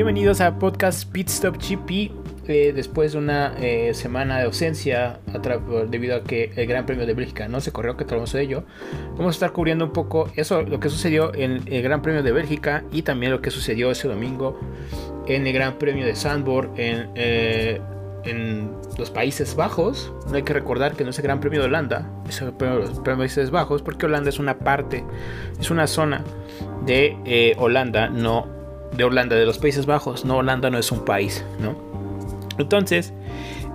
Bienvenidos a Podcast Pit Stop GP. Eh, después de una eh, semana de ausencia debido a que el Gran Premio de Bélgica no se corrió, que hablamos de ello, vamos a estar cubriendo un poco eso, lo que sucedió en el Gran Premio de Bélgica y también lo que sucedió ese domingo en el Gran Premio de Sandburg en, eh, en los Países Bajos. No hay que recordar que no es el Gran Premio de Holanda, es el Premio de los Países Bajos, porque Holanda es una parte, es una zona de Holanda, no de Holanda, de los Países Bajos. No, Holanda no es un país, ¿no? Entonces,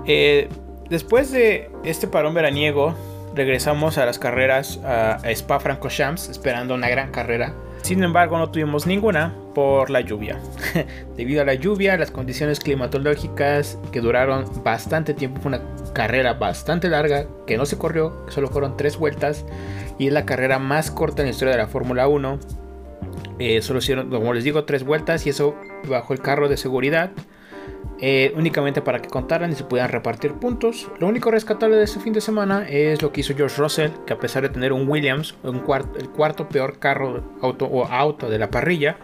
eh, después de este parón veraniego, regresamos a las carreras a, Spa Francorchamps esperando una gran carrera. Sin embargo, no tuvimos ninguna por la lluvia. Debido a la lluvia, las condiciones climatológicas que duraron bastante tiempo, fue una carrera bastante larga que no se corrió, solo fueron tres vueltas y es la carrera más corta en la historia de la Fórmula 1. Eh, solo hicieron, como les digo, tres vueltas y eso bajo el carro de seguridad. Eh, únicamente para que contaran y se pudieran repartir puntos. Lo único rescatable de este fin de semana es lo que hizo George Russell, que a pesar de tener un Williams, el cuarto peor carro auto, o auto de la parrilla,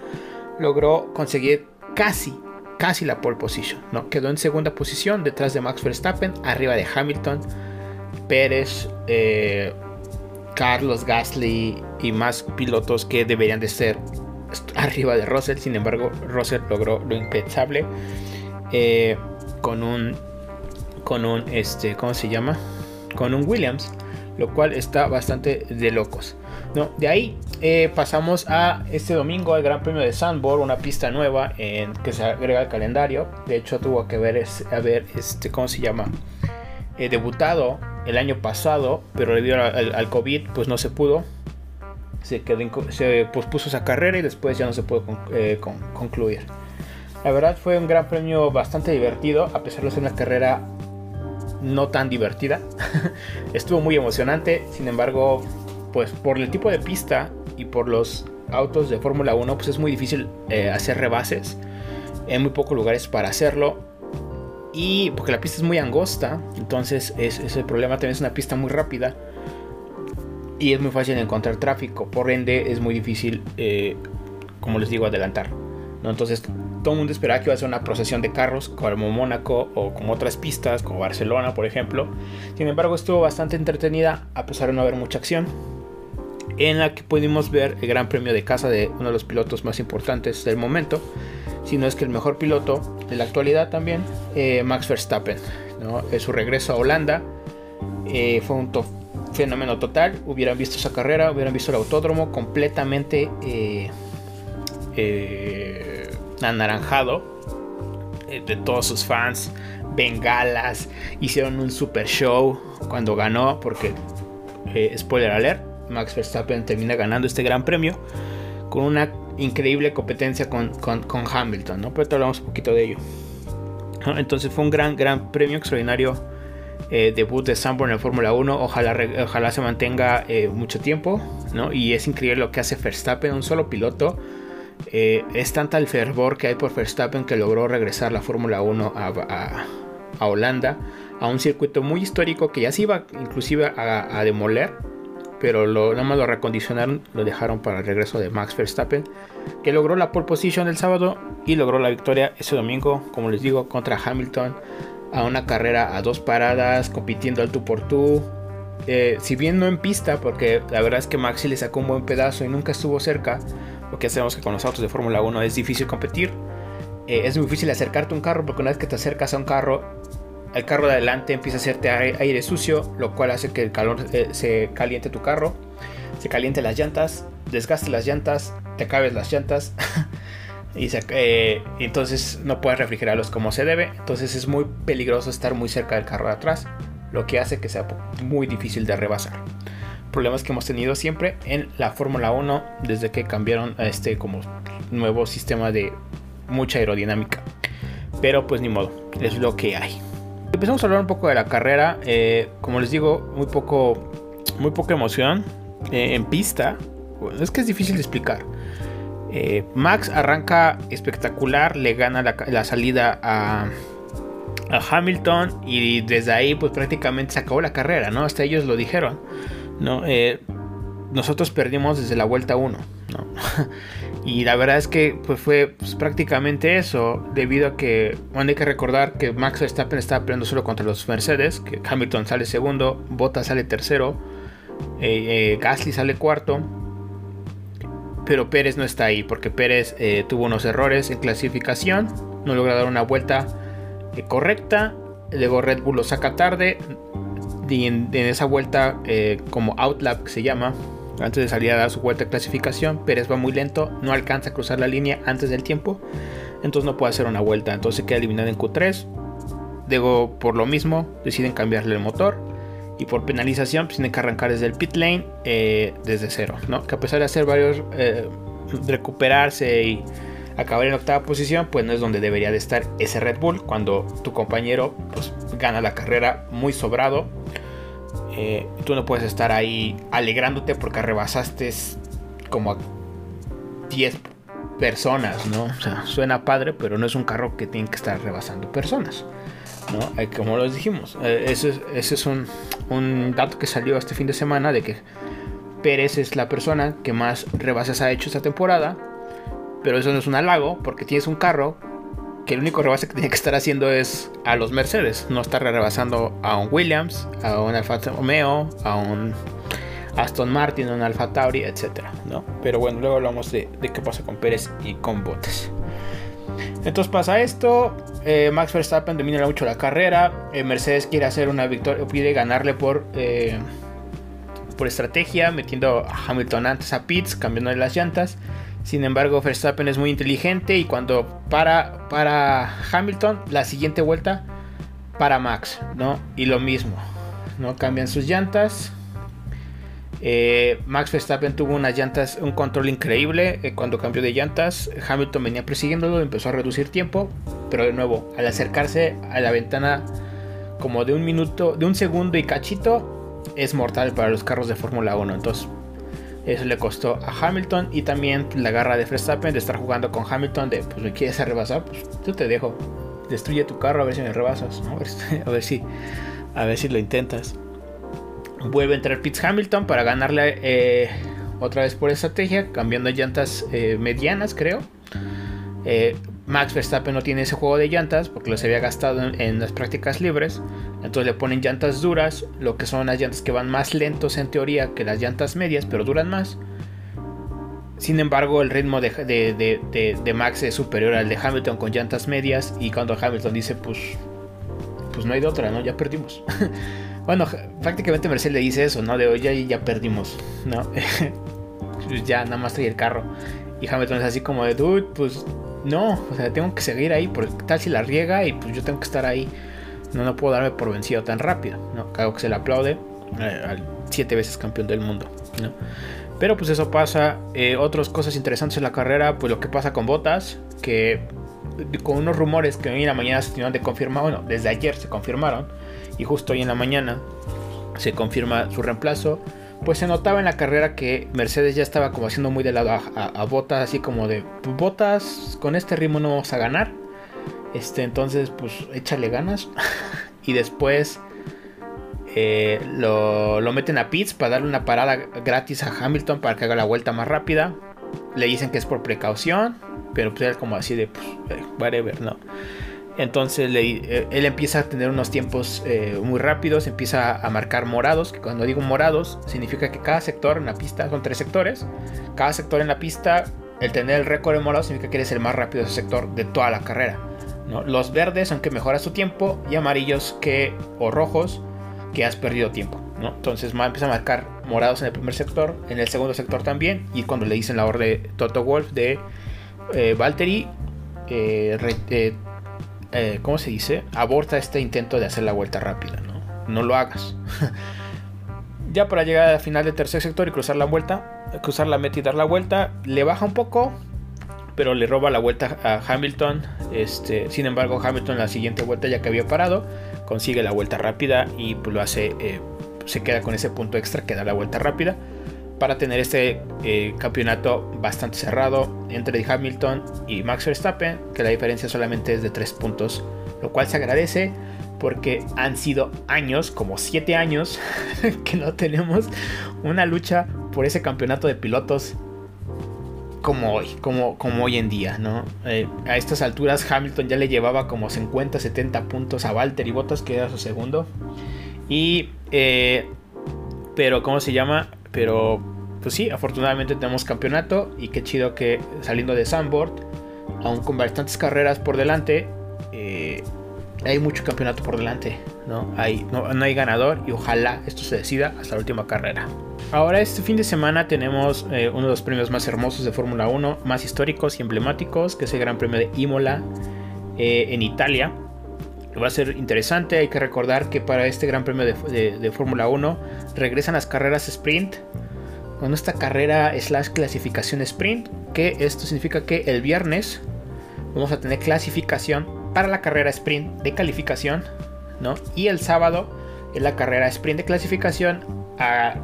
logró conseguir casi, casi la pole position. ¿no? Quedó en segunda posición detrás de Max Verstappen, arriba de Hamilton, Pérez, eh, Carlos Gasly y más pilotos que deberían de ser arriba de Russell. Sin embargo, Russell logró lo impensable eh, con un con un este cómo se llama con un Williams lo cual está bastante de locos. No de ahí eh, pasamos a este domingo al Gran Premio de Sandborn una pista nueva en que se agrega al calendario. De hecho tuvo que ver a ver este cómo se llama eh, debutado el año pasado pero debido al, al, COVID pues no se pudo se, quedó, se pospuso esa carrera y después ya no se pudo concluir la verdad fue un gran premio bastante divertido, a pesar de ser una carrera no tan divertida. Estuvo muy emocionante, sin embargo, pues por el tipo de pista y por los autos de Fórmula 1, pues es muy difícil eh, hacer rebases. Hay muy pocos lugares para hacerlo. Y porque la pista es muy angosta, entonces es, el problema. También es una pista muy rápida. Y es muy fácil encontrar tráfico. Por ende, es muy difícil, eh, como les digo, adelantar. ¿no? Entonces todo el mundo esperaba que iba a ser una procesión de carros como Mónaco o como otras pistas como Barcelona por ejemplo. Sin embargo estuvo bastante entretenida a pesar de no haber mucha acción. En la que pudimos ver el gran premio de casa de uno de los pilotos más importantes del momento. Si no es que el mejor piloto de la actualidad también, eh, Max Verstappen. ¿no? su regreso a Holanda eh, fue un fenómeno total. Hubieran visto esa carrera, hubieran visto el autódromo completamente... Eh, anaranjado de todos sus fans, bengalas, hicieron un super show cuando ganó, porque, spoiler alert, Max Verstappen termina ganando este gran premio con una increíble competencia con, Hamilton, ¿no? Pero te hablamos un poquito de ello. Entonces fue un gran, gran premio extraordinario. Eh, debut de Sanborn en Fórmula 1. Ojalá, ojalá se mantenga mucho tiempo. ¿no? Y es increíble lo que hace Verstappen, un solo piloto eh, es tanta el fervor que hay por Verstappen que logró regresar la Fórmula 1 a, Holanda, a un circuito muy histórico que ya se iba inclusive a, demoler, pero lo, nada más lo recondicionaron, lo dejaron para el regreso de Max Verstappen, que logró la pole position el sábado y logró la victoria ese domingo, como les digo, contra Hamilton, a una carrera a dos paradas, compitiendo al tú por tú. Eh, si bien no en pista, porque la verdad es que Maxi le sacó un buen pedazo y nunca estuvo cerca, porque sabemos que con los autos de Fórmula 1 es difícil competir. Eh, es muy difícil acercarte a un carro porque una vez que te acercas a un carro, el carro de adelante empieza a hacerte aire, sucio, lo cual hace que el calor eh, se caliente tu carro, se caliente las llantas, desgaste las llantas, te acabes las llantas. y eh, entonces no puedes refrigerarlos como se debe. Entonces es muy peligroso estar muy cerca del carro de atrás, lo que hace que sea muy difícil de rebasar problemas que hemos tenido siempre en la Fórmula 1 desde que cambiaron a este como nuevo sistema de mucha aerodinámica. Pero pues ni modo, es lo que hay. Empezamos a hablar un poco de la carrera. Eh, como les digo, muy poco, muy poca emoción eh, en pista. Es que es difícil de explicar. Eh, Max arranca espectacular, le gana la, salida a, Hamilton y desde ahí pues prácticamente se acabó la carrera, ¿no? Hasta ellos lo dijeron. ¿no? Nosotros perdimos desde la vuelta 1. Y la verdad es que pues, fue pues, prácticamente eso, debido a que, bueno, hay que recordar que Max Verstappen estaba peleando solo contra los Mercedes, que Hamilton sale segundo, Bottas sale tercero, eh, eh, Gasly sale cuarto, pero Pérez no está ahí, porque Pérez eh, tuvo unos errores en clasificación, no logra dar una vuelta correcta, luego Red Bull lo saca tarde, y en, esa vuelta como outlap se llama, antes de salir a dar su vuelta de clasificación, Pérez va muy lento, no alcanza a cruzar la línea antes del tiempo, entonces no puede hacer una vuelta, entonces queda eliminado en Q3. Luego, por lo mismo, deciden cambiarle el motor y por penalización pues, tienen que arrancar desde el pit lane eh, desde cero, ¿no? Que a pesar de hacer varios, eh, recuperarse y acabar en octava posición, pues no es donde debería de estar ese Red Bull cuando tu compañero pues, gana la carrera muy sobrado eh, tú no puedes estar ahí alegrándote porque rebasaste como a 10 personas, ¿no? O sea, suena padre, pero no es un carro que tiene que estar rebasando personas, ¿no? Eh, como los dijimos, eh, ese, es un, un, dato que salió este fin de semana de que Pérez es la persona que más rebases ha hecho esta temporada, pero eso no es un halago porque tienes un carro que el único rebase que tiene que estar haciendo es a los Mercedes, no estar rebasando a un Williams, a un Alfa Romeo, a un Aston Martin, a un Alfa Tauri, etc. ¿no? Pero bueno, luego hablamos de, qué pasa con Pérez y con Bottas. Entonces pasa esto, eh, Max Verstappen domina mucho la carrera, eh, Mercedes quiere hacer una victoria, pide ganarle por, eh, por estrategia, metiendo a Hamilton antes a Pitts, cambiando las llantas. Sin embargo, Verstappen es muy inteligente y cuando para, para Hamilton, la siguiente vuelta para Max, ¿no? Y lo mismo, ¿no? Cambian sus llantas. Eh, Max Verstappen tuvo unas llantas, un control increíble eh, cuando cambió de llantas. Hamilton venía persiguiéndolo, empezó a reducir tiempo, pero de nuevo, al acercarse a la ventana como de un minuto, de un segundo y cachito, es mortal para los carros de Fórmula 1. Entonces, eso le costó a Hamilton y también la garra de Verstappen de estar jugando con Hamilton de, pues me quieres rebasar, pues yo te dejo. Destruye tu carro a ver si me rebasas, a, ver, si, a ver si lo intentas. Vuelve a entrar Pitts Hamilton para ganarle eh, otra vez por estrategia, cambiando llantas eh, medianas, creo. Eh, Max Verstappen no tiene ese juego de llantas porque los había gastado en, las prácticas libres. Entonces le ponen llantas duras, lo que son las llantas que van más lentos en teoría que las llantas medias, pero duran más. Sin embargo, el ritmo de, Max es superior al de Hamilton con llantas medias. Y cuando Hamilton dice, pues, pues no hay de otra, ¿no? Ya perdimos. bueno, prácticamente Mercedes le dice eso, ¿no? De hoy ya, ya perdimos, ¿no? Pues ya nada más trae el carro. Y Hamilton es así como de, dude, pues no, o sea, tengo que seguir ahí porque tal si la riega y pues yo tengo que estar ahí. No, no puedo darme por vencido tan rápido, ¿no? Claro que se le aplaude eh, al siete veces campeón del mundo, ¿no? Pero pues eso pasa. Eh, otras cosas interesantes en la carrera, pues lo que pasa con Botas, que con unos rumores que hoy en la mañana se tenían de confirmar, bueno, desde ayer se confirmaron, y justo hoy en la mañana se confirma su reemplazo pues se notaba en la carrera que Mercedes ya estaba como haciendo muy de lado a, Botas, así como de Botas, con este ritmo no vamos a ganar. Este, entonces, pues échale ganas. y después eh, lo, meten a Pitts para darle una parada gratis a Hamilton para que haga la vuelta más rápida. Le dicen que es por precaución, pero pues era como así de, pues, eh, whatever, ¿no? Entonces eh, él empieza a tener unos tiempos eh, muy rápidos, empieza a marcar morados, que cuando digo morados significa que cada sector en la pista, son tres sectores, cada sector en la pista, el tener el récord en morado significa que eres el más rápido de ese sector de toda la carrera. Los verdes son que mejoras tu tiempo y amarillos que, o rojos que has perdido tiempo. Entonces empieza a marcar morados en el primer sector, en el segundo sector también, y cuando le dicen la orden de Toto Wolf de eh, Valtteri, eh, eh, ¿cómo se dice? Aborta este intento de hacer la vuelta rápida, ¿no? Lo hagas. ya para llegar al final del tercer sector y cruzar la vuelta, cruzar la meta y dar la vuelta, le baja un poco, pero le roba la vuelta a Hamilton. Este, sin embargo, Hamilton la siguiente vuelta, ya que había parado, consigue la vuelta rápida y pues, lo hace, eh, se queda con ese punto extra que da la vuelta rápida para tener este eh, campeonato bastante cerrado entre Hamilton y Max Verstappen, que la diferencia solamente es de 3 puntos, lo cual se agradece porque han sido años, como 7 años, que no tenemos una lucha por ese campeonato de pilotos como hoy, como, como hoy en día, ¿no? Eh, a estas alturas Hamilton ya le llevaba como 50, 70 puntos a Valtteri Bottas, que era su segundo. Y, eh, pero, ¿cómo se llama? Pero, pues sí, afortunadamente tenemos campeonato y qué chido que saliendo de Sandboard, aún con bastantes carreras por delante, eh, hay mucho campeonato por delante, ¿no? Hay, no, hay ganador y ojalá esto se decida hasta la última carrera. Ahora este fin de semana tenemos eh, uno de los premios más hermosos de Fórmula 1, más históricos y emblemáticos, que es el Gran Premio de Imola eh, en Italia. Va a ser interesante, hay que recordar que para este Gran Premio de, de Fórmula 1 regresan las carreras sprint, con esta carrera slash clasificación sprint, que esto significa que el viernes vamos a tener clasificación para la carrera sprint de calificación, ¿no? Y el sábado es la carrera sprint de clasificación a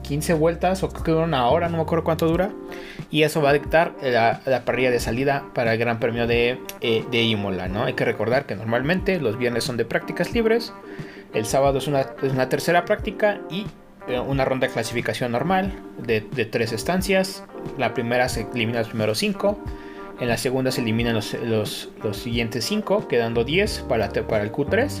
15 vueltas o creo que una hora, no me acuerdo cuánto dura. Y eso va a dictar la, parrilla de salida para el Gran Premio de, eh, de, Imola, ¿no? Hay que recordar que normalmente los viernes son de prácticas libres, el sábado es una, es una tercera práctica y una ronda de clasificación normal de, tres estancias. La primera se elimina los primeros cinco en la segunda se eliminan los, los, siguientes 5, quedando 10 para, para el Q3.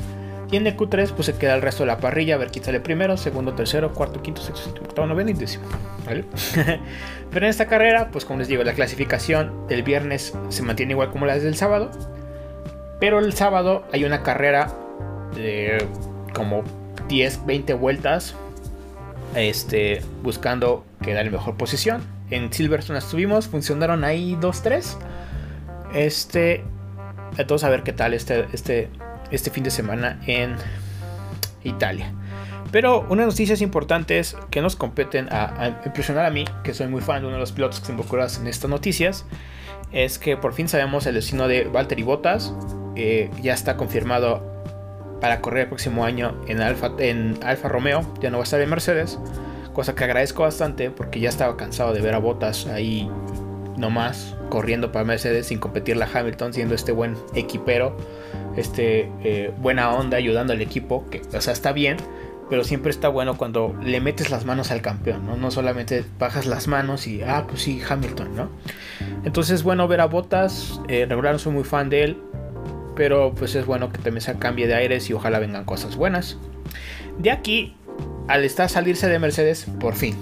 Y en el Q3 pues se queda el resto de la parrilla, a ver quién sale primero, segundo, tercero, cuarto, quinto, sexto, séptimo, octavo, noveno y décimo. Pero en esta carrera, pues como les digo, la clasificación del viernes se mantiene igual como la del sábado. Pero el sábado hay una carrera de como 10, 20 vueltas. Este, buscando quedar en mejor posición en Silverstone estuvimos, funcionaron ahí 2-3. Este, entonces a ver qué tal este, este, este fin de semana en Italia. Pero unas noticias importantes que nos competen a, impresionar a mí, que soy muy fan de uno de los pilotos que se involucran en estas noticias, es que por fin sabemos el destino de Valtteri Bottas. Eh, ya está confirmado para correr el próximo año en Alfa, en Alfa Romeo, ya no va a estar en Mercedes cosa que agradezco bastante porque ya estaba cansado de ver a Bottas ahí nomás corriendo para Mercedes sin competirle a Hamilton, siendo este buen equipero, este eh, buena onda ayudando al equipo, que o sea está bien, pero siempre está bueno cuando le metes las manos al campeón, ¿no? No solamente bajas las manos y, ah, pues sí, Hamilton, ¿no? Entonces, bueno ver a Bottas, eh, regular no soy muy fan de él, pero pues es bueno que también se cambie de aires y ojalá vengan cosas buenas. De aquí al estar salirse de Mercedes, por fin,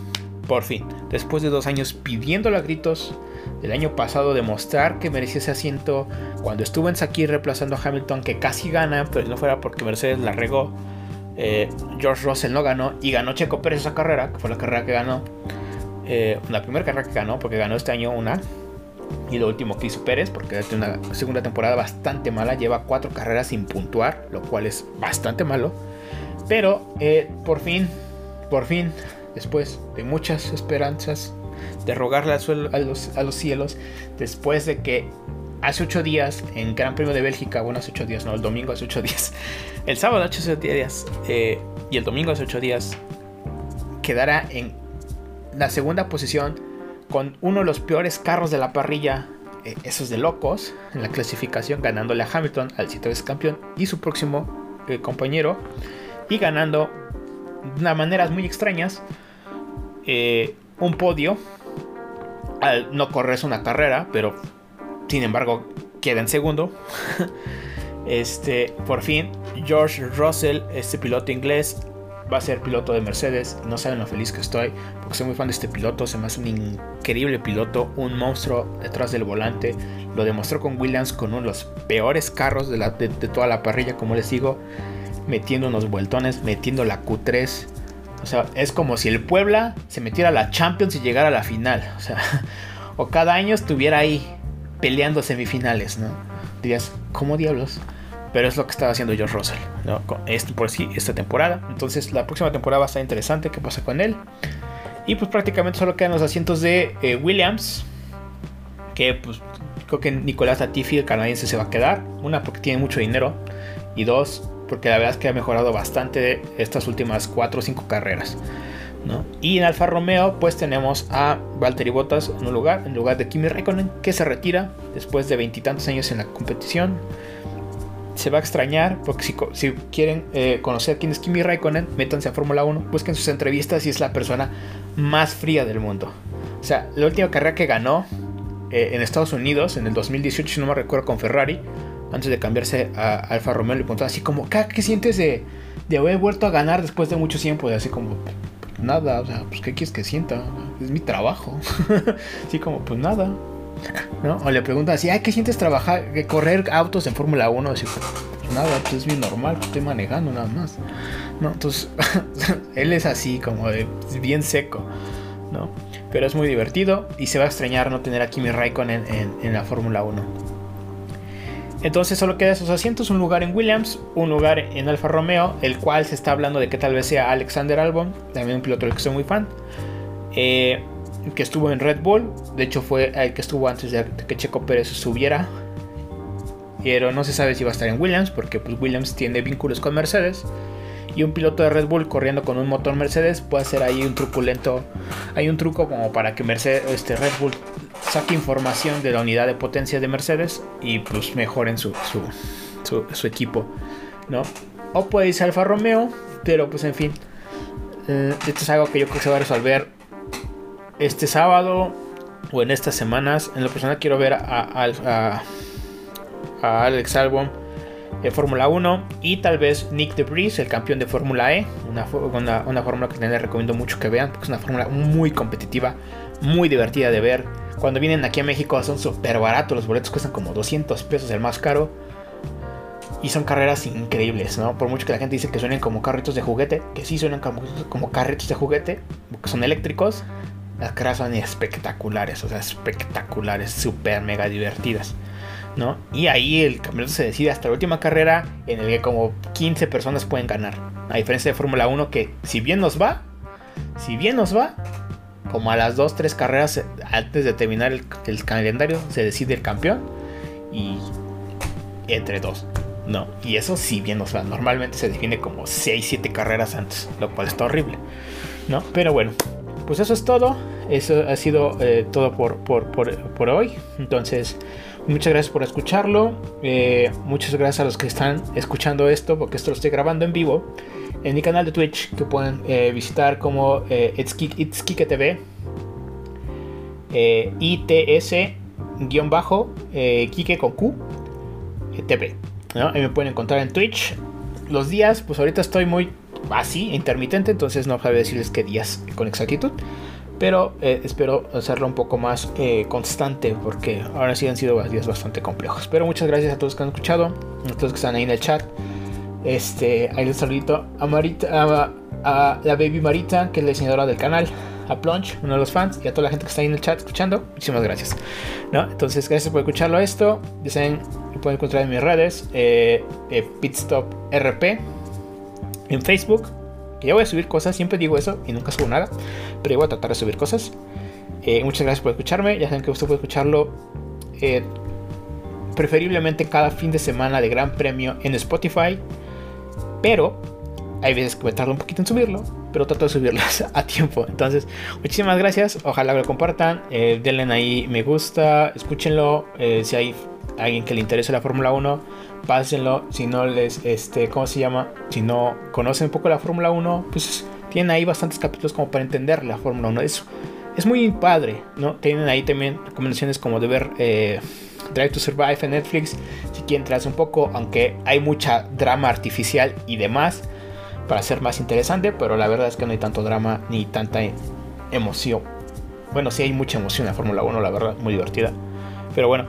por fin, después de dos años pidiéndolo a gritos, el año pasado demostrar que merecía ese asiento, cuando estuvo en Saki reemplazando a Hamilton, que casi gana, pero si no fuera porque Mercedes la regó, eh, George Russell no ganó y ganó Checo Pérez esa carrera, que fue la carrera que ganó, eh, la primera carrera que ganó, porque ganó este año una, y lo último que hizo Pérez, porque tiene una segunda temporada bastante mala, lleva cuatro carreras sin puntuar, lo cual es bastante malo. Pero eh, por fin, por fin, después de muchas esperanzas, de rogarle a los, a los cielos, después de que hace ocho días en Gran Premio de Bélgica, bueno, hace ocho días, no, el domingo hace ocho días, el sábado hace ocho días eh, y el domingo hace ocho días, quedará en la segunda posición con uno de los peores carros de la parrilla, eh, esos de locos, en la clasificación, ganándole a Hamilton, al siete veces campeón, y su próximo compañero y ganando de maneras muy extrañas eh, un podio al no correr una carrera, pero sin embargo queda en segundo. este, por fin, George Russell, este piloto inglés, va a ser piloto de Mercedes. No saben lo feliz que estoy, porque soy muy fan de este piloto. Se me hace un increíble piloto, un monstruo detrás del volante. Lo demostró con Williams con uno de los peores carros de, toda la parrilla, como les digo metiendo unos vueltones, metiendo la Q3. O sea, es como si el Puebla se metiera a la Champions y llegara a la final. O sea, o cada año estuviera ahí peleando semifinales, ¿no? Dirías, ¿cómo diablos? Pero es lo que estaba haciendo George Russell, ¿no? Esto por sí, esta temporada. Entonces, la próxima temporada va a estar interesante qué pasa con él. Y pues prácticamente solo quedan los asientos de eh, Williams. Que pues creo que Nicolás Latifi, el canadiense, se va a quedar. Una, porque tiene mucho dinero. Y dos, porque la verdad es que ha mejorado bastante estas últimas 4 o 5 carreras. Y en Alfa Romeo pues tenemos a Valtteri Bottas en un lugar, en lugar de Kimi Raikkonen, que se retira después de veintitantos años en la competición. Se va a extrañar, porque si, quieren eh, conocer quién es Kimi Raikkonen, métanse a Fórmula 1, busquen sus entrevistas y es la persona más fría del mundo. O sea, la última carrera que ganó eh, en Estados Unidos en el 2018, si no me recuerdo, con Ferrari, antes de cambiarse a Alfa Romeo, le preguntaba así como, ¿qué, sientes de, de, haber vuelto a ganar después de mucho tiempo? Y así como, nada, o sea, pues ¿qué quieres que sienta? Es mi trabajo. así como, pues nada. ¿No? O le preguntan así, ¿qué sientes trabajar, correr autos en Fórmula 1? Así, pues nada, pues es bien normal, estoy manejando nada más. ¿No? Entonces, él es así, como de, bien seco, ¿no? Pero es muy divertido y se va a extrañar no tener a Kimi Raikkonen en, en, la Fórmula 1. Entonces solo queda esos asientos, un lugar en Williams, un lugar en Alfa Romeo, el cual se está hablando de que tal vez sea Alexander Albon, también un piloto del que soy muy fan, eh, que estuvo en Red Bull, de hecho fue el que estuvo antes de que Checo Pérez subiera, pero no se sabe si va a estar en Williams, porque pues, Williams tiene vínculos con Mercedes y un piloto de Red Bull corriendo con un motor Mercedes puede hacer ahí un truculento. Hay un truco como para que Mercedes, este Red Bull saque información de la unidad de potencia de Mercedes y pues mejoren su, su, equipo, ¿no? O puede irse Alfa Romeo, pero pues en fin. Eh, esto es algo que yo creo que se va a resolver este sábado o en estas semanas. En lo personal quiero ver a, Alex Albon de Fórmula 1 y tal vez Nick DeVries, el campeón de Fórmula E, una, una, fórmula que les recomiendo mucho que vean porque es una fórmula muy competitiva, muy divertida de ver. Cuando vienen aquí a México son súper baratos, los boletos cuestan como 200 pesos el más caro. Y son carreras increíbles, ¿no? Por mucho que la gente dice que suenen como carritos de juguete, que sí suenan como, como carritos de juguete, porque son eléctricos, las carreras son espectaculares, o sea, espectaculares, súper mega divertidas. Y ahí el campeonato se decide hasta la última carrera en el que como 15 personas pueden ganar. A diferencia de Fórmula 1 que si bien nos va, si bien nos va, como a las 2, 3 carreras antes de terminar el, calendario se decide el campeón y entre dos. No, y eso si bien nos va. Normalmente se define como 6, 7 carreras antes, lo cual está horrible. ¿No? Pero bueno, pues eso es todo. Eso ha sido eh, todo por, por, por, por hoy. Entonces, Muchas gracias por escucharlo. Eh, muchas gracias a los que están escuchando esto, porque esto lo estoy grabando en vivo en mi canal de Twitch, que pueden eh, visitar como It's, Kike TV, eh, ITS-bajo, Kike con Q, TV. Ahí me pueden encontrar en Twitch. Los días, pues ahorita estoy muy así, intermitente, entonces no sabe decirles qué días con exactitud. Pero eh, espero hacerlo un poco más eh, constante porque ahora sí han sido días bastante complejos. Pero muchas gracias a todos que han escuchado, a todos que están ahí en el chat. Este, ahí les saludito a Marita, a, la baby Marita, que es la diseñadora del canal, a Plunge, uno de los fans, y a toda la gente que está ahí en el chat escuchando. Muchísimas gracias. ¿No? Entonces, gracias por escucharlo esto. Ya saben, lo pueden encontrar en mis redes, eh, Pitstop RP, en Facebook, que ya voy a subir cosas, siempre digo eso y nunca subo nada, pero voy a tratar de subir cosas. Eh, muchas gracias por escucharme, ya saben que usted puede escucharlo eh, preferiblemente cada fin de semana de Gran Premio en Spotify, pero hay veces que me tardo un poquito en subirlo, pero trato de subirlas a tiempo. Entonces, muchísimas gracias, ojalá lo compartan, eh, denle ahí me gusta, escúchenlo, si hay alguien que le interese la Fórmula 1 pásenlo. Si no les, este, ¿cómo se llama? Si no conocen un poco la Fórmula 1, pues tienen ahí bastantes capítulos como para entender la Fórmula 1. Es, es muy padre, ¿no? Tienen ahí también recomendaciones como de ver eh, Drive to Survive en Netflix, si quieren traerse un poco, aunque hay mucha drama artificial y demás para ser más interesante, pero la verdad es que no hay tanto drama ni tanta emoción. Bueno, sí hay mucha emoción en la Fórmula 1, la verdad, muy divertida. Pero bueno,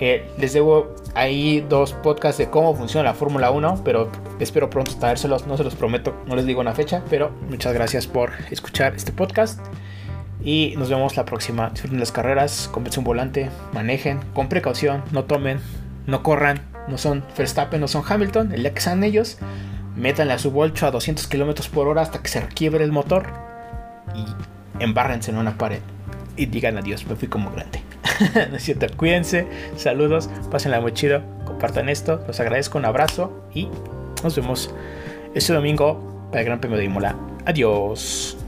les debo ahí dos podcasts de cómo funciona la Fórmula 1, pero espero pronto traérselos, no se los prometo, no les digo una fecha, pero muchas gracias por escuchar este podcast y nos vemos la próxima. Disfruten las carreras, compren un volante, manejen con precaución, no tomen, no corran, no son Verstappen, no son Hamilton, el día que sean ellos, métanle a su bolcho a 200 km por hora hasta que se requiebre el motor y embárrense en una pared y digan adiós, me fui como grande. no es cierto, cuídense, saludos, pásenla muy chido, compartan esto, los agradezco, un abrazo y nos vemos este domingo para el Gran Premio de Imola. Adiós.